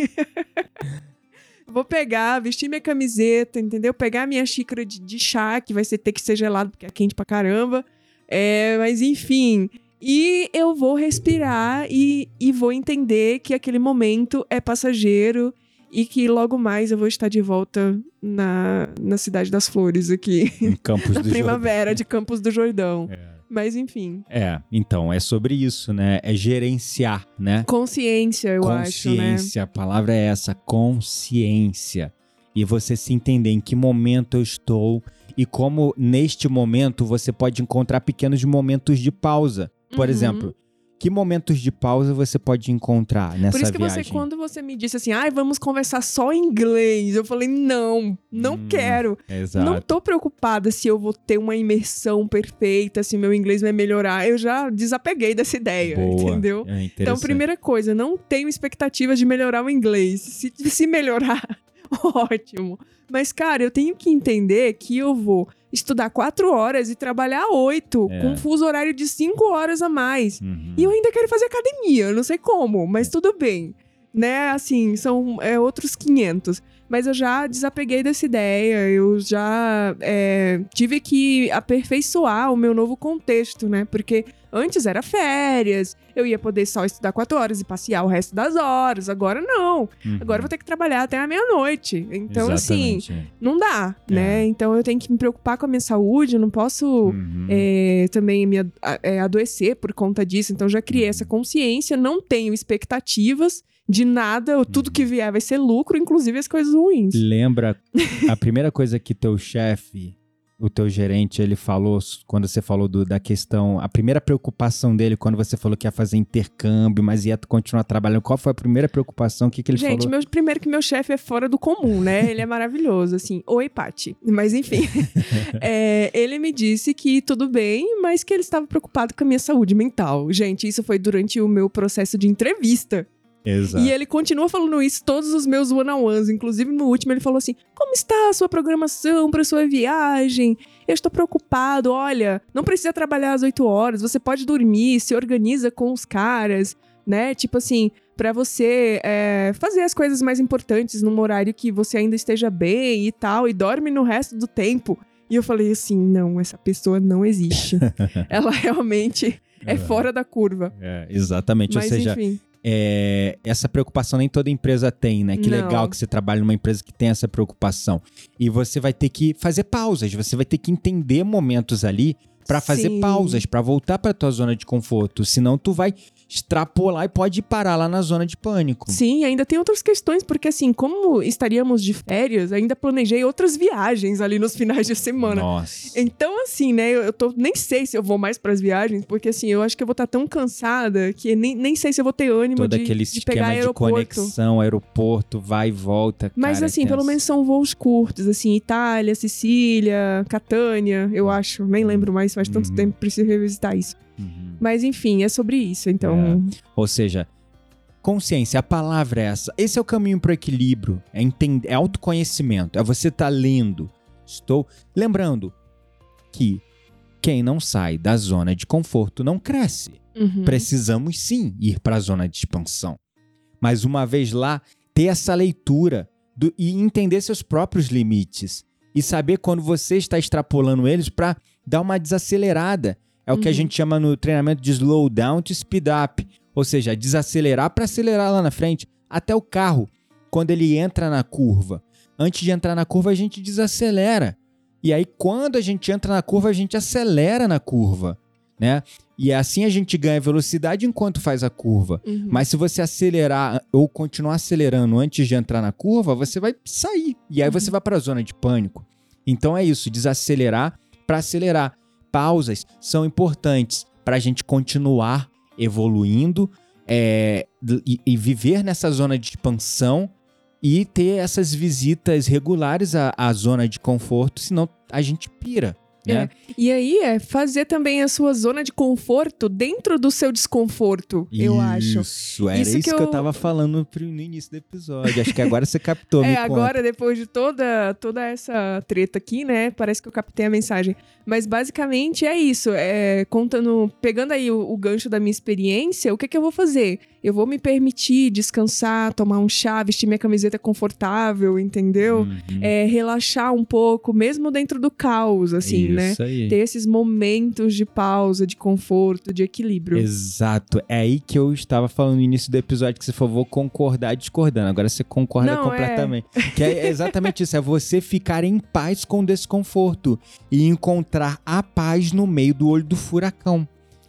Vou pegar, vestir minha camiseta, entendeu? Pegar minha xícara de, de chá, que vai ser, ter que ser gelado, porque é quente pra caramba. É, mas enfim. E eu vou respirar e, e vou entender que aquele momento é passageiro e que logo mais eu vou estar de volta na, na Cidade das Flores aqui. Em Campos na do primavera de Campos do Jordão. Jordão. Mas enfim. É, então, é sobre isso, né? É gerenciar, né? Consciência, eu acho, né? consciência, a palavra é essa, consciência. E você se entender em que momento eu estou e como neste momento você pode encontrar pequenos momentos de pausa. Por Uhum. exemplo, que momentos de pausa você pode encontrar nessa Por isso que viagem? você, quando você me disse assim, ai, vamos conversar só em inglês, eu falei, não, não Hum, quero. Exato. Não tô preocupada se eu vou ter uma imersão perfeita, se meu inglês vai melhorar. Eu já desapeguei dessa ideia, Boa. entendeu? É Então, primeira coisa, não tenho expectativas de melhorar o inglês. Se, se melhorar, ótimo. Mas, cara, eu tenho que entender que eu vou estudar quatro horas e trabalhar oito, É. com um fuso horário de cinco horas a mais. Uhum. E eu ainda quero fazer academia, eu não sei como, mas tudo bem. né? Assim, são é, outros 500. Mas eu já desapeguei dessa ideia, eu já é, tive que aperfeiçoar o meu novo contexto, né? Porque antes era férias, eu ia poder só estudar quatro horas e passear o resto das horas. Agora não. Uhum. Agora eu vou ter que trabalhar até a meia-noite. Então, assim, Exatamente. não dá, né? É. Então eu tenho que me preocupar com a minha saúde, eu não posso Uhum. é, também me é, adoecer por conta disso. Então já criei Uhum. essa consciência, não tenho expectativas de nada, tudo Uhum. que vier vai ser lucro, inclusive as coisas ruins. Lembra a primeira coisa que teu chefe, o teu gerente, ele falou quando você falou do- da questão, a primeira preocupação dele quando você falou que ia fazer intercâmbio, mas ia continuar trabalhando. Qual foi a primeira preocupação? O que, que ele Gente, falou? meu, primeiro que meu chefe é fora do comum, né? Ele é maravilhoso, assim. Oi, Pati. Mas enfim, É, ele me disse que tudo bem, mas que ele estava preocupado com a minha saúde mental. Gente, isso foi durante o meu processo de entrevista. Exato. E ele continua falando isso todos os meus one-on-ones. Inclusive, no último, ele falou assim: Como está a sua programação para sua viagem? Eu estou preocupado. Olha, não precisa trabalhar às 8 horas, você pode dormir, se organiza com os caras, né? Tipo assim, para você é, fazer as coisas mais importantes num horário que você ainda esteja bem e tal, e dorme no resto do tempo. E eu falei assim: Não, essa pessoa não existe. Ela realmente é fora da curva. É, exatamente. Mas Ou seja, enfim. É, essa preocupação nem toda empresa tem, né? Que Não. legal que você trabalha numa empresa que tem essa preocupação. E você vai ter que fazer pausas, você vai ter que entender momentos ali pra fazer Sim. pausas, pra voltar pra tua zona de conforto. Senão tu vai extrapolar e pode parar lá na zona de pânico. Sim, ainda tem outras questões, porque assim, como estaríamos de férias, ainda planejei outras viagens ali nos finais de semana. Nossa. Então, assim, né, eu, tô, nem sei se eu vou mais pras viagens, porque assim, eu acho que eu vou estar tão cansada que nem, nem sei se eu vou ter ânimo Todo de, aquele de pegar esquema de aeroporto. conexão, aeroporto, vai e volta. Mas cara, é assim, pelo menos são voos curtos, assim, Itália, Sicília, Catânia, eu acho. Nem lembro mais, faz tanto Uhum. tempo, preciso revisitar isso. Uhum. Mas enfim, é sobre isso, então. Ou seja, consciência, a palavra é essa. Esse é o caminho para o equilíbrio. É, entender, é autoconhecimento. É você estar lendo. Estou lembrando que quem não sai da zona de conforto não cresce. Uhum. Precisamos sim ir para a zona de expansão. Mas uma vez lá, ter essa leitura do- e entender seus próprios limites e saber quando você está extrapolando eles para dar uma desacelerada. É o que a Uhum. gente chama no treinamento de slow down to speed up, ou seja, desacelerar para acelerar lá na frente, até o carro quando ele entra na curva. Antes de entrar na curva a gente desacelera. E aí quando a gente entra na curva a gente acelera na curva, né? E assim a gente ganha velocidade enquanto faz a curva. Uhum. Mas se você acelerar ou continuar acelerando antes de entrar na curva, você vai sair. E aí você vai para a zona de pânico. Então é isso, desacelerar para acelerar. Pausas são importantes para a gente continuar evoluindo é, e, e viver nessa zona de expansão e ter essas visitas regulares à, à zona de conforto, senão a gente pira. Né? E aí é fazer também a sua zona de conforto dentro do seu desconforto, eu acho. Isso, era Isso isso, que eu... eu- tava falando no início do episódio. Acho que agora você captou, É, conta. agora, depois de toda, toda essa treta aqui, né? Parece que eu captei a mensagem. Mas basicamente é isso. É, contando, pegando aí o, o gancho da minha experiência, o que, que eu vou fazer? Eu vou me permitir descansar, tomar um chá, vestir minha camiseta confortável, entendeu? Uhum. É, relaxar um pouco, mesmo dentro do caos, assim, né? Isso aí. Ter esses momentos de pausa, de conforto, de equilíbrio. Exato. É aí que eu estava falando no início do episódio que você falou, vou concordar discordando. Agora você concorda Não, é. completamente. Que é exatamente isso, é você ficar em paz com o desconforto e encontrar a paz no meio do olho do furacão.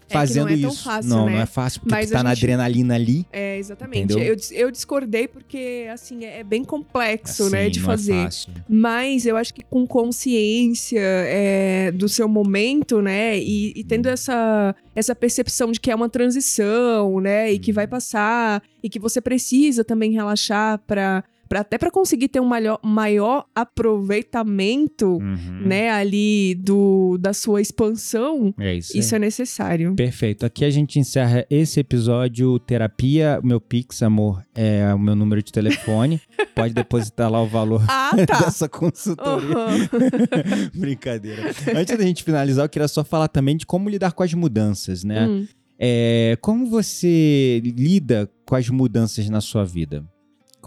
É que não Fazendo é tão isso. fácil, não, né? não é fácil porque Mas tu tá a na gente- adrenalina ali. É, exatamente. Eu, eu discordei porque, assim, é é bem complexo, né, Assim, de não fazer. É fácil. Mas eu acho que com consciência é, do seu momento, né? E, e Uhum. tendo essa, essa percepção de que é uma transição, né? E que Uhum. vai passar, e que você precisa também relaxar para até para conseguir ter um maior, maior aproveitamento, Uhum. né, ali do, da sua expansão, É isso. isso aí. é necessário. Perfeito. Aqui a gente encerra esse episódio terapia. Meu Pix, amor, é o meu número de telefone. Pode depositar lá o valor Ah, tá. dessa consultoria. Aham. Brincadeira. Antes da gente finalizar, eu queria só falar também de como lidar com as mudanças, né? Hum, É, como você lida com as mudanças na sua vida?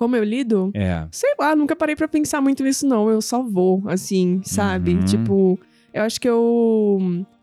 Como eu lido? É. Sei lá, nunca parei pra pensar muito nisso, não. Eu só vou, assim, sabe? Uhum. Tipo, eu acho que eu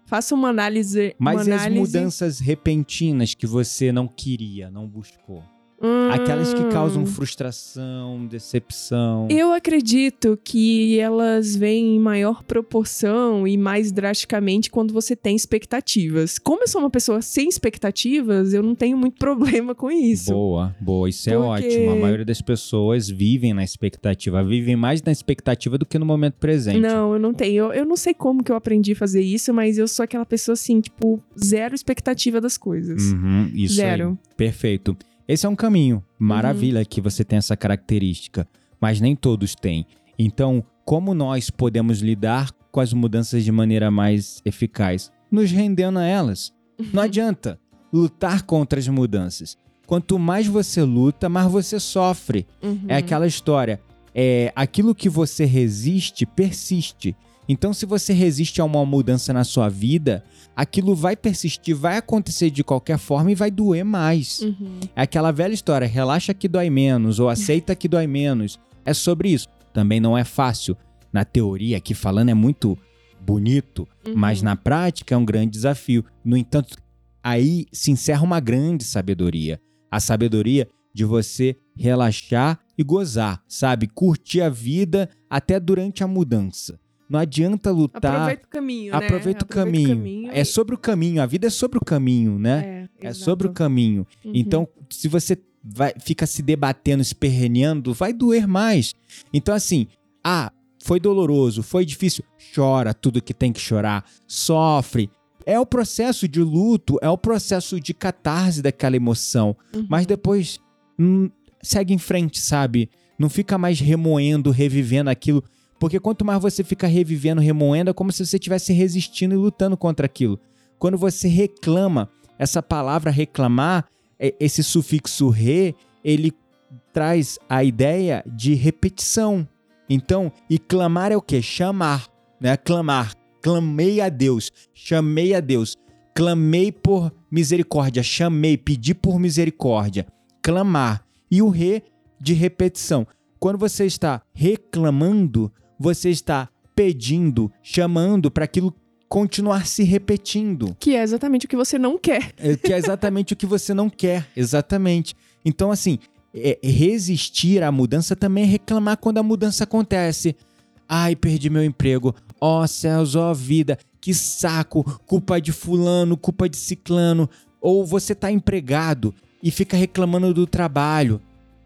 faço uma análise. Mas uma e as análise... mudanças repentinas que você não queria, não buscou? Hum, Aquelas que causam frustração, decepção. Eu acredito que elas vêm em maior proporção e mais drasticamente quando você tem expectativas. Como eu sou uma pessoa sem expectativas, eu não tenho muito problema com isso. Boa, boa, isso é Porque- ótimo. A maioria das pessoas vivem na expectativa, vivem mais na expectativa do que no momento presente. Não, eu não tenho. Eu, eu não sei como que eu aprendi a fazer isso, mas eu sou aquela pessoa assim, tipo, zero expectativa das coisas. Uhum, isso Zero. aí. Perfeito. Esse é um caminho. Maravilha que você tem essa característica, mas nem todos têm. Então, como nós podemos lidar com as mudanças de maneira mais eficaz? Nos rendendo a elas. Não adianta lutar contra as mudanças. Quanto mais você luta, mais você sofre. Uhum. É aquela história. É, aquilo que você resiste, persiste. Então, se você resiste a uma mudança na sua vida, aquilo vai persistir, vai acontecer de qualquer forma e vai doer mais. Uhum. É aquela velha história, relaxa que dói menos ou aceita que dói menos. É sobre isso. Também não é fácil. Na teoria, aqui falando, é muito bonito, Uhum. mas na prática é um grande desafio. No entanto, aí se encerra uma grande sabedoria. A sabedoria de você relaxar e gozar, sabe? Curtir a vida até durante a mudança. Não adianta lutar. Aproveita o caminho, né? Aproveita o caminho. É e- sobre o caminho. A vida é sobre o caminho, né? É, É sobre o caminho. Uhum. Então, se você vai, fica se debatendo, se perreneando, vai doer mais. Então, assim, ah, foi doloroso, foi difícil. Chora tudo que tem que chorar, sofre. É o processo de luto, é o processo de catarse daquela emoção. Uhum. Mas depois hum, segue em frente, sabe? Não fica mais remoendo, revivendo aquilo. Porque quanto mais você fica revivendo, remoendo, é como se você estivesse resistindo e lutando contra aquilo. Quando você reclama, essa palavra reclamar, é- esse sufixo re, ele traz a ideia de repetição. Então, e clamar é o quê? Chamar, né? Clamar. Clamei a Deus, chamei a Deus, clamei por misericórdia, chamei, pedi por misericórdia. Clamar. E o re de repetição. Quando você está reclamando, você está pedindo, chamando para aquilo continuar se repetindo. Que é exatamente o que você não quer. É, que é exatamente o que você não quer, exatamente. Então, assim, é, resistir à mudança também é reclamar quando a mudança acontece. Ai, perdi meu emprego. Ó céus, ó vida, que saco, culpa de fulano, culpa de ciclano. Ou você tá empregado e fica reclamando do trabalho.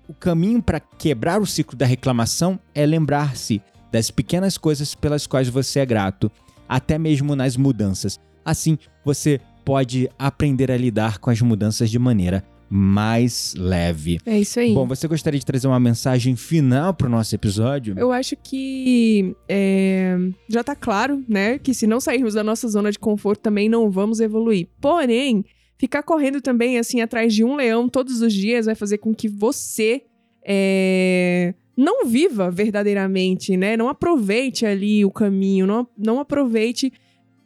O caminho para quebrar o ciclo da reclamação é lembrar-se das pequenas coisas pelas quais você é grato, até mesmo nas mudanças. Assim, você pode aprender a lidar com as mudanças de maneira mais leve. É isso aí. Bom, você gostaria de trazer uma mensagem final para o nosso episódio? Eu acho que é, já tá claro, né? Que se não sairmos da nossa zona de conforto, também não vamos evoluir. Porém, ficar correndo também, assim, atrás de um leão todos os dias vai fazer com que você é, não viva verdadeiramente, né? Não aproveite ali o caminho, não, não aproveite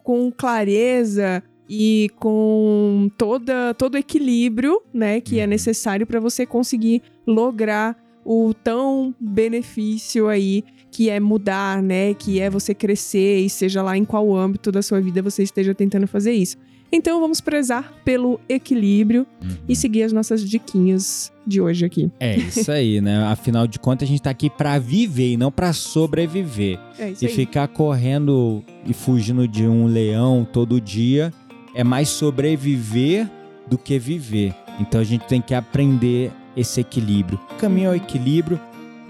com clareza e com toda, todo o equilíbrio, né? Que é Uhum. necessário para você conseguir lograr o tão benefício aí que é mudar, né? Que é você crescer e seja lá em qual âmbito da sua vida você esteja tentando fazer isso. Então vamos prezar pelo equilíbrio Uhum. e seguir as nossas diquinhas de hoje aqui. É isso aí, né? Afinal de contas, a gente tá aqui para viver e não para sobreviver. É isso E aí. ficar correndo e fugindo de um leão todo dia é mais sobreviver do que viver. Então a gente tem que aprender esse equilíbrio. Caminho é o equilíbrio,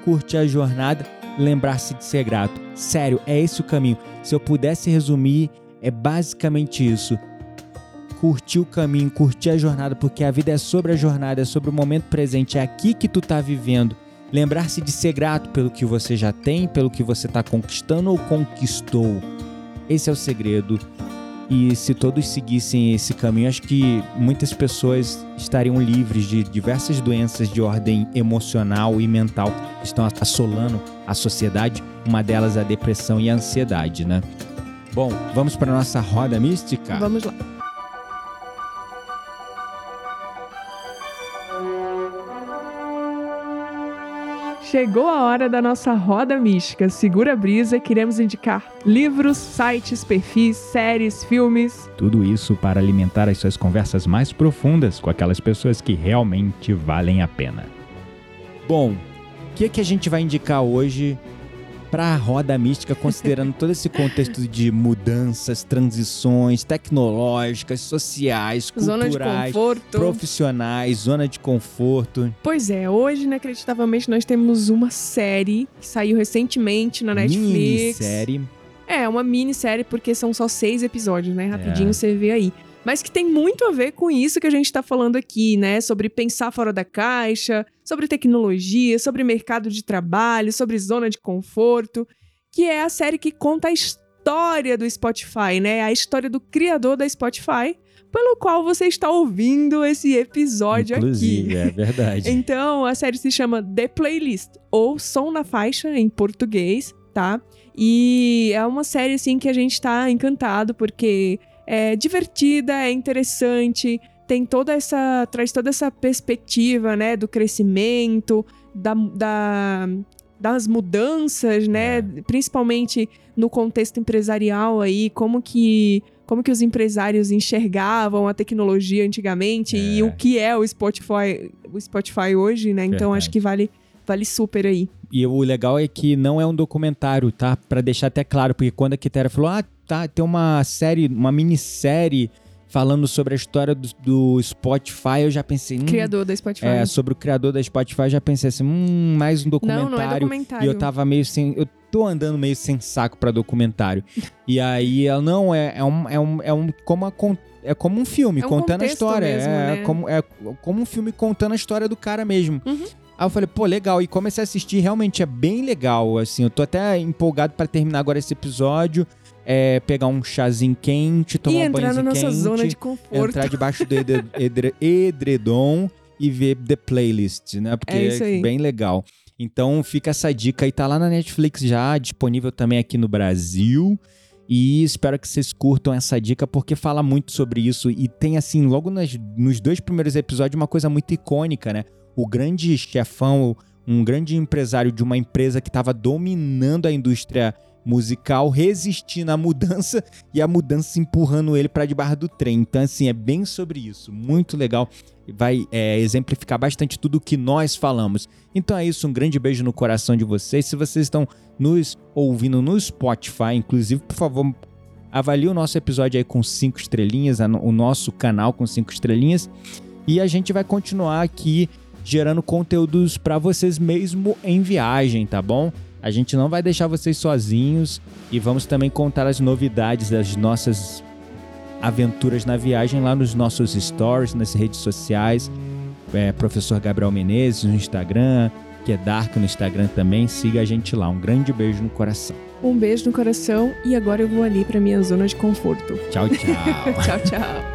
curtir a jornada, lembrar-se de ser grato. Sério, é esse o caminho. Se eu pudesse resumir, é basicamente isso. Curtir o caminho, curtir a jornada, porque a vida é sobre a jornada, é sobre o momento presente, é aqui que tu tá vivendo. Lembrar-se de ser grato pelo que você já tem, pelo que você está conquistando ou conquistou. Esse é o segredo. E se todos seguissem esse caminho, acho que muitas pessoas estariam livres de diversas doenças de ordem emocional e mental que estão assolando a sociedade. Uma delas é a depressão e a ansiedade, né? Bom, vamos para nossa roda mística? Vamos lá. Chegou a hora da nossa roda mística. Segura a brisa, queremos indicar livros, sites, perfis, séries, filmes. Tudo isso para alimentar as suas conversas mais profundas com aquelas pessoas que realmente valem a pena. Bom, o que, é que a gente vai indicar hoje para a roda mística, considerando todo esse contexto de mudanças, transições tecnológicas, sociais, zona culturais, profissionais, zona de conforto. Pois é, hoje, inacreditavelmente, nós temos uma série que saiu recentemente na Netflix. Minissérie. É, uma minissérie, porque são só seis episódios, né? Rapidinho é. você vê aí mas que tem muito a ver com isso que a gente está falando aqui, né? Sobre pensar fora da caixa, sobre tecnologia, sobre mercado de trabalho, sobre zona de conforto, que é a série que conta a história do Spotify, né? A história do criador da Spotify, pelo qual você está ouvindo esse episódio Inclusive, aqui. é verdade. então, a série se chama The Playlist, ou Som na Faixa em português, tá? E é uma série, assim, que a gente tá encantado, porque é divertida, é interessante, tem toda essa. traz toda essa perspectiva, né, do crescimento, da, da das mudanças, né, é. principalmente no contexto empresarial aí, como que como que os empresários enxergavam a tecnologia antigamente é. e o que é o Spotify, o Spotify hoje, né? Então Verdade. acho que vale vale super aí. E o legal é que não é um documentário, tá? Para deixar até claro, porque quando a Kitera falou: "Ah, tá, tem uma série, uma minissérie falando sobre a história do, do Spotify, eu já pensei. Hum, criador da Spotify. É, sobre o criador da Spotify, eu já pensei assim, hum, mais um documentário. Não, não é documentário. E eu tava meio sem. Eu tô andando meio sem saco para documentário. e aí ela, não, é, é, um, é, um, é um. Como a, é como um filme é um contando a história. Mesmo, é, né? como, é como um filme contando a história do cara mesmo. Uhum. Aí eu falei, pô, legal. E comecei a assistir, realmente é bem legal. Assim, eu tô até empolgado para terminar agora esse episódio é pegar um chazinho quente, tomar um banho quente. entrar na nossa zona de conforto. Entrar debaixo do edredom e ver the playlist, né? Porque é, é bem legal. Então fica essa dica aí, tá lá na Netflix já, disponível também aqui no Brasil. E espero que vocês curtam essa dica, porque fala muito sobre isso. E tem, assim, logo nas, nos dois primeiros episódios, uma coisa muito icônica, né? O grande chefão, um grande empresário de uma empresa que estava dominando a indústria musical resistindo à mudança e a mudança empurrando ele para debaixo do trem. Então, assim, é bem sobre isso. Muito legal. Vai é, exemplificar bastante tudo o que nós falamos. Então é isso, um grande beijo no coração de vocês. Se vocês estão nos ouvindo no Spotify, inclusive, por favor, avalie o nosso episódio aí com cinco estrelinhas, o nosso canal com cinco estrelinhas. E a gente vai continuar aqui gerando conteúdos para vocês mesmo em viagem, tá bom? A gente não vai deixar vocês sozinhos e vamos também contar as novidades das nossas aventuras na viagem lá nos nossos stories, nas redes sociais. É, Professor Gabriel Menezes no Instagram, que é Dark no Instagram também. Siga a gente lá. Um grande beijo no coração. Um beijo no coração e agora eu vou ali para minha zona de conforto. Tchau, tchau. tchau, tchau.